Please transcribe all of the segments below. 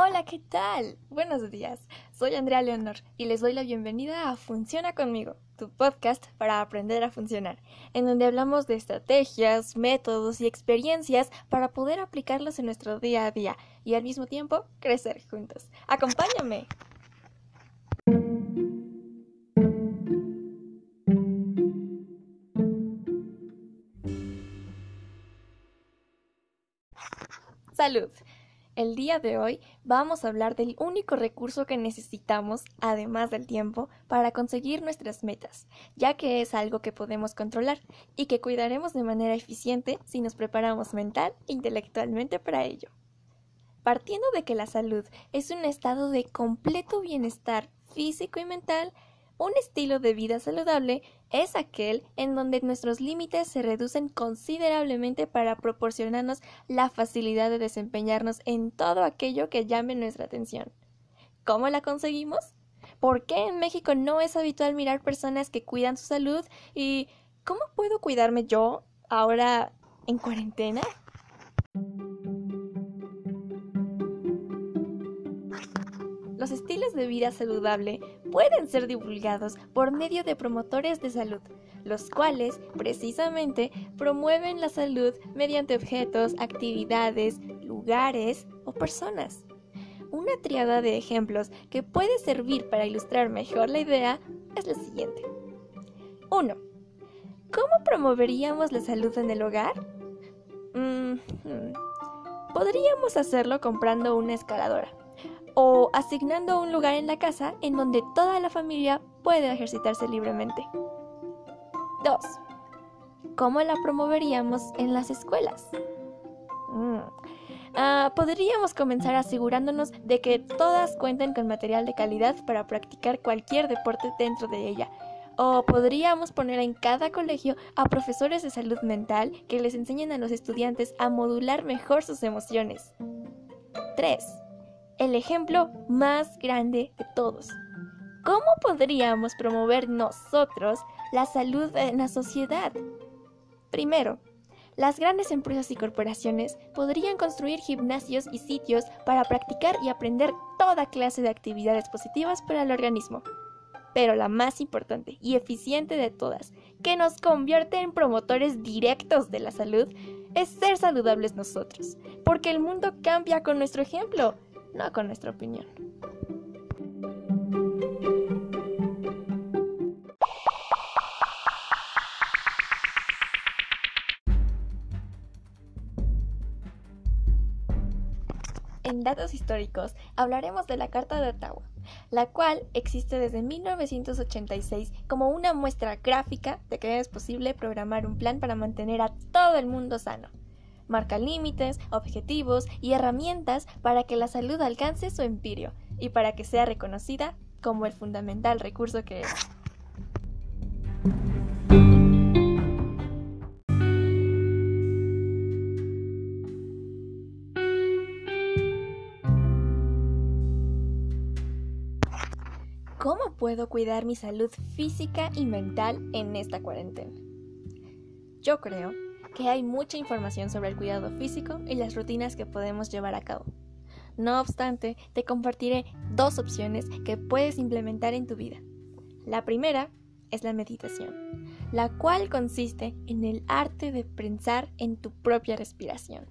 Hola, ¿qué tal? Buenos días. Soy Andrea Leonor y les doy la bienvenida a Funciona conmigo, tu podcast para aprender a funcionar, en donde hablamos de estrategias, métodos y experiencias para poder aplicarlos en nuestro día a día y al mismo tiempo crecer juntos. Acompáñame. Salud. El día de hoy vamos a hablar del único recurso que necesitamos, además del tiempo, para conseguir nuestras metas, ya que es algo que podemos controlar y que cuidaremos de manera eficiente si nos preparamos mental e intelectualmente para ello. Partiendo de que la salud es un estado de completo bienestar físico y mental, un estilo de vida saludable es aquel en donde nuestros límites se reducen considerablemente para proporcionarnos la facilidad de desempeñarnos en todo aquello que llame nuestra atención. ¿Cómo la conseguimos? ¿Por qué en México no es habitual mirar personas que cuidan su salud? ¿Y cómo puedo cuidarme yo ahora en cuarentena? Los estilos de vida saludable pueden ser divulgados por medio de promotores de salud, los cuales precisamente promueven la salud mediante objetos, actividades, lugares o personas. Una triada de ejemplos que puede servir para ilustrar mejor la idea es la siguiente. 1. ¿Cómo promoveríamos la salud en el hogar? Mm, hmm. Podríamos hacerlo comprando una escaladora o asignando un lugar en la casa en donde toda la familia puede ejercitarse libremente. 2. ¿Cómo la promoveríamos en las escuelas? Mm. Ah, podríamos comenzar asegurándonos de que todas cuenten con material de calidad para practicar cualquier deporte dentro de ella. O podríamos poner en cada colegio a profesores de salud mental que les enseñen a los estudiantes a modular mejor sus emociones. 3 el ejemplo más grande de todos. ¿Cómo podríamos promover nosotros la salud en la sociedad? Primero, las grandes empresas y corporaciones podrían construir gimnasios y sitios para practicar y aprender toda clase de actividades positivas para el organismo. Pero la más importante y eficiente de todas, que nos convierte en promotores directos de la salud, es ser saludables nosotros, porque el mundo cambia con nuestro ejemplo no con nuestra opinión. En datos históricos hablaremos de la Carta de Ottawa, la cual existe desde 1986 como una muestra gráfica de que es posible programar un plan para mantener a todo el mundo sano marca límites, objetivos y herramientas para que la salud alcance su empirio y para que sea reconocida como el fundamental recurso que es. ¿Cómo puedo cuidar mi salud física y mental en esta cuarentena? Yo creo que hay mucha información sobre el cuidado físico y las rutinas que podemos llevar a cabo. No obstante, te compartiré dos opciones que puedes implementar en tu vida. La primera es la meditación, la cual consiste en el arte de pensar en tu propia respiración.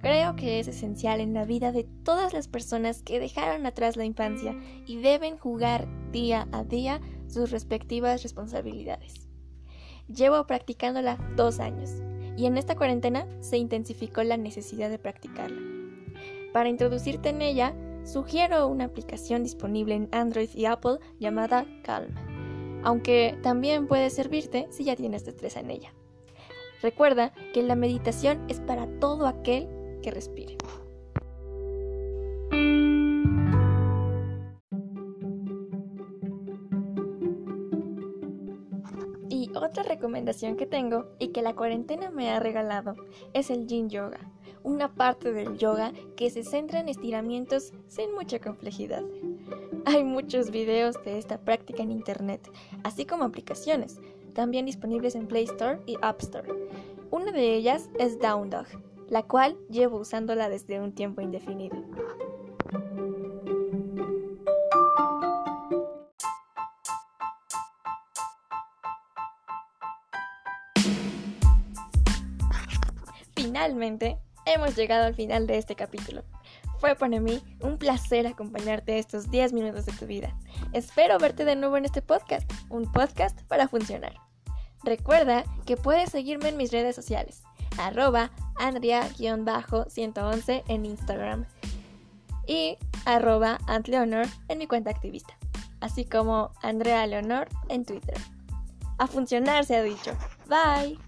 Creo que es esencial en la vida de todas las personas que dejaron atrás la infancia y deben jugar día a día sus respectivas responsabilidades. Llevo practicándola dos años y en esta cuarentena se intensificó la necesidad de practicarla. Para introducirte en ella, sugiero una aplicación disponible en Android y Apple llamada Calm, aunque también puede servirte si ya tienes destreza en ella. Recuerda que la meditación es para todo aquel que respire. Recomendación que tengo y que la cuarentena me ha regalado es el Yin Yoga, una parte del yoga que se centra en estiramientos sin mucha complejidad. Hay muchos videos de esta práctica en internet, así como aplicaciones, también disponibles en Play Store y App Store. Una de ellas es Down Dog, la cual llevo usándola desde un tiempo indefinido. Finalmente hemos llegado al final de este capítulo. Fue para mí un placer acompañarte estos 10 minutos de tu vida. Espero verte de nuevo en este podcast, un podcast para funcionar. Recuerda que puedes seguirme en mis redes sociales, arroba andrea-111 en Instagram y arroba antleonor en mi cuenta activista, así como Andrea Leonor en Twitter. A funcionar se ha dicho. Bye.